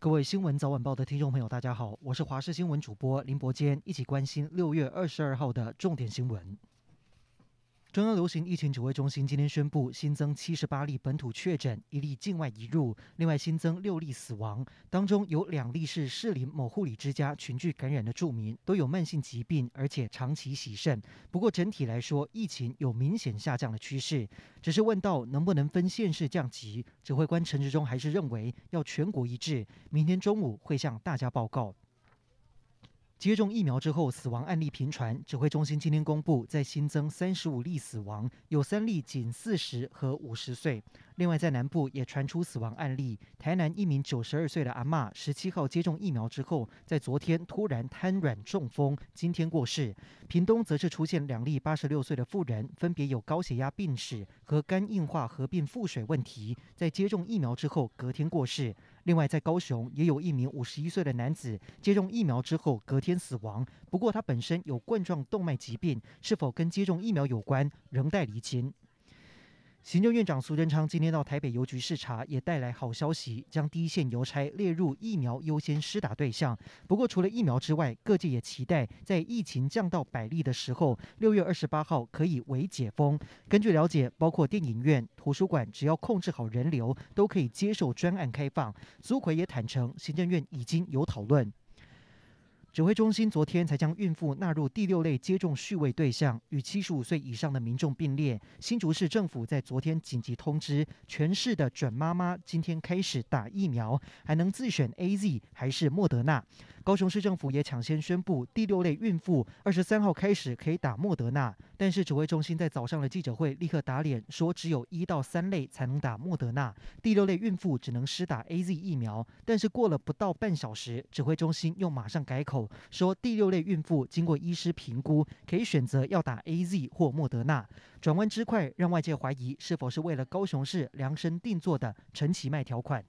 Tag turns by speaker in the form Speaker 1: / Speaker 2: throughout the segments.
Speaker 1: 各位新闻早晚报的听众朋友，大家好，我是华视新闻主播林伯坚，一起关心六月二十二号的重点新闻。中央流行疫情指挥中心今天宣布，新增七十八例本土确诊，一例境外移入，另外新增六例死亡，当中有两例是士林某护理之家群聚感染的住民，都有慢性疾病，而且长期洗肾。不过整体来说，疫情有明显下降的趋势。只是问到能不能分县市降级，指挥官陈时中还是认为要全国一致，明天中午会向大家报告。接种疫苗之后死亡案例频传，指挥中心今天公布，在新增三十五例死亡，有三例仅四十和五十岁。另外，在南部也传出死亡案例，台南一名九十二岁的阿嬷，十七号接种疫苗之后，在昨天突然瘫软中风，今天过世。屏东则是出现两例八十六岁的妇人，分别有高血压病史和肝硬化合并腹水问题，在接种疫苗之后隔天过世。另外，在高雄也有一名五十一岁的男子接种疫苗之后隔天死亡，不过他本身有冠状动脉疾病，是否跟接种疫苗有关，仍待厘清。行政院长苏贞昌今天到台北邮局视察，也带来好消息，将第一线邮差列入疫苗优先施打对象。不过，除了疫苗之外，各界也期待在疫情降到百例的时候，六月二十八号可以为解封。根据了解，包括电影院、图书馆，只要控制好人流，都可以接受专案开放。苏奎也坦承，行政院已经有讨论。指挥中心昨天才将孕妇纳入第六类接种序位对象，与七十五岁以上的民众并列。新竹市政府在昨天紧急通知，全市的准妈妈今天开始打疫苗，还能自选 AZ 还是莫德纳。高雄市政府也抢先宣布，第六类孕妇二十三号开始可以打莫德纳，但是指挥中心在早上的记者会立刻打脸，说只有一到三类才能打莫德纳，第六类孕妇只能施打 AZ 疫苗。但是过了不到半小时，指挥中心又马上改口。说第六类孕妇经过医师评估，可以选择要打 AZ 或莫德纳。转弯之快，让外界怀疑是否是为了高雄市量身定做的陈其迈条款。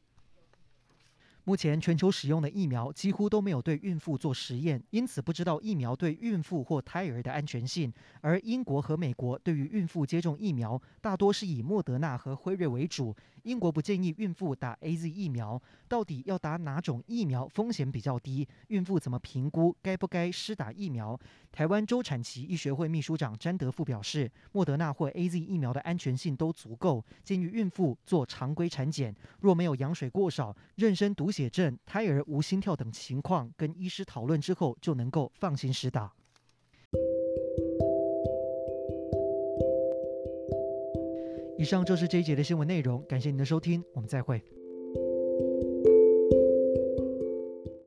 Speaker 1: 目前全球使用的疫苗几乎都没有对孕妇做实验，因此不知道疫苗对孕妇或胎儿的安全性。而英国和美国对于孕妇接种疫苗，大多是以莫德纳和辉瑞为主。英国不建议孕妇打 AZ 疫苗，到底要打哪种疫苗风险比较低？孕妇怎么评估该不该施打疫苗？台湾周产期医学会秘书长詹德富表示，莫德纳或 AZ 疫苗的安全性都足够，建议孕妇做常规产检，若没有羊水过少、妊娠毒血。血症、胎儿无心跳等情况，跟医师讨论之后，就能够放心施打。以上就是这一节的新闻内容，感谢您的收听，我们再会。